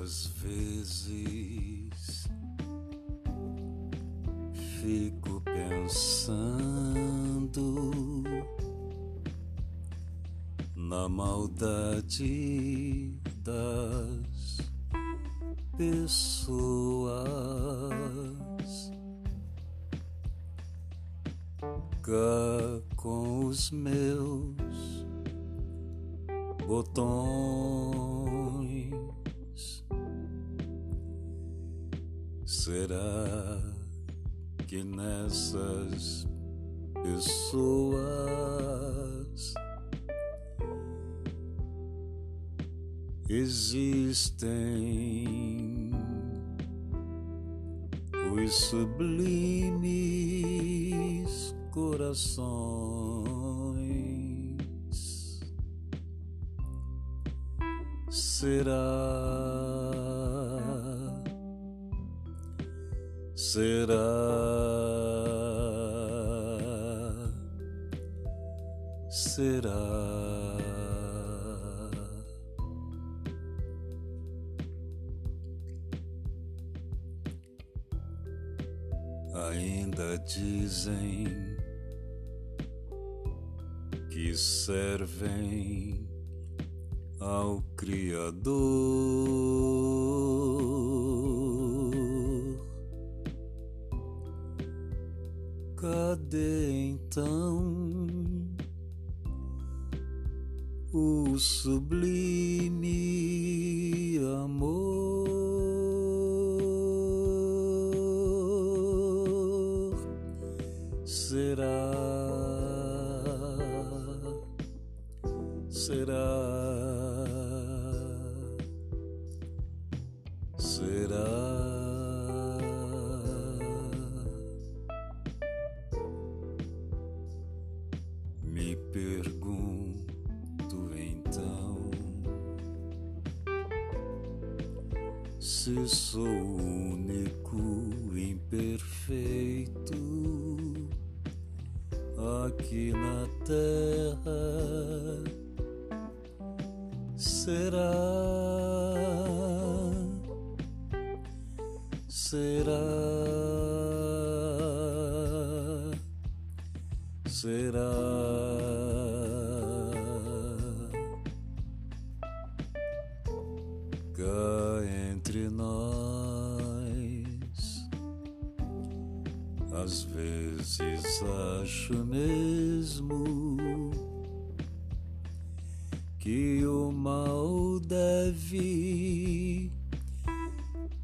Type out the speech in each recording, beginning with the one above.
Às vezes fico pensando na maldade das pessoas. Cá com os meus botões. Será que nessas pessoas existem os sublimes corações. Será? Será? Será? Ainda dizem que servem ao Criador. Então o sublime amor? Será? Será? Será? Pergunto então se sou único imperfeito aqui na terra. Será? Será? Será? Cá entre nós. Às vezes acho mesmo que o mal deve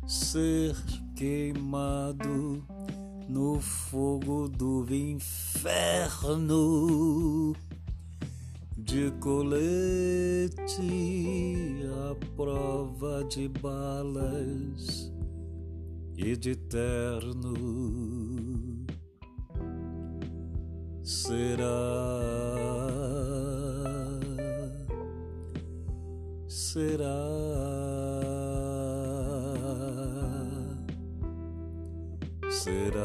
ser queimado no fogo do inferno de colete à prova de balas e de terno. Será? Será? Será?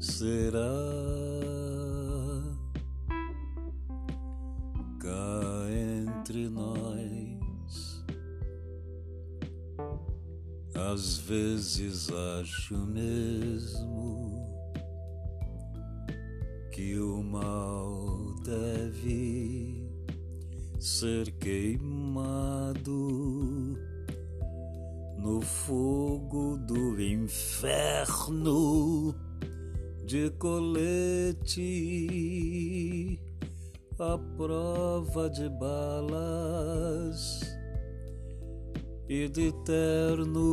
Será? Cá entre nós, às vezes acho mesmo que o mal deve ser queimado no fogo do inferno de colete à prova de balas e de terno.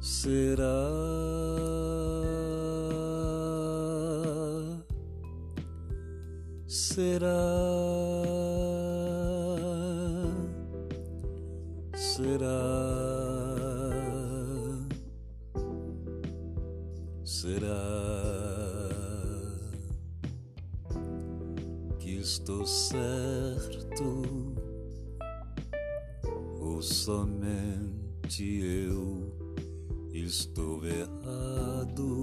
Será? Será? Será? Será que estou certo ou somente eu estou errado?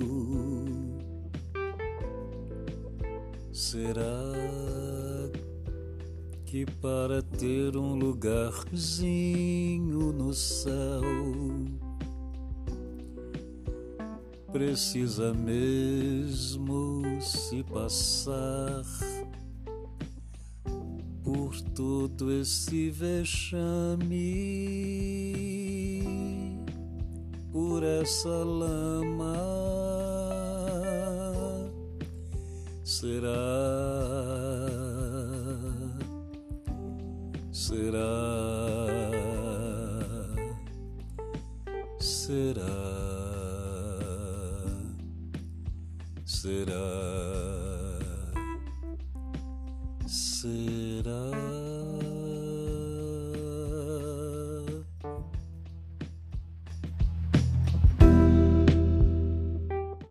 Será que para ter um lugarzinho no céu precisa mesmo se passar por todo esse vexame, por essa lama. Será, será, será, será, será.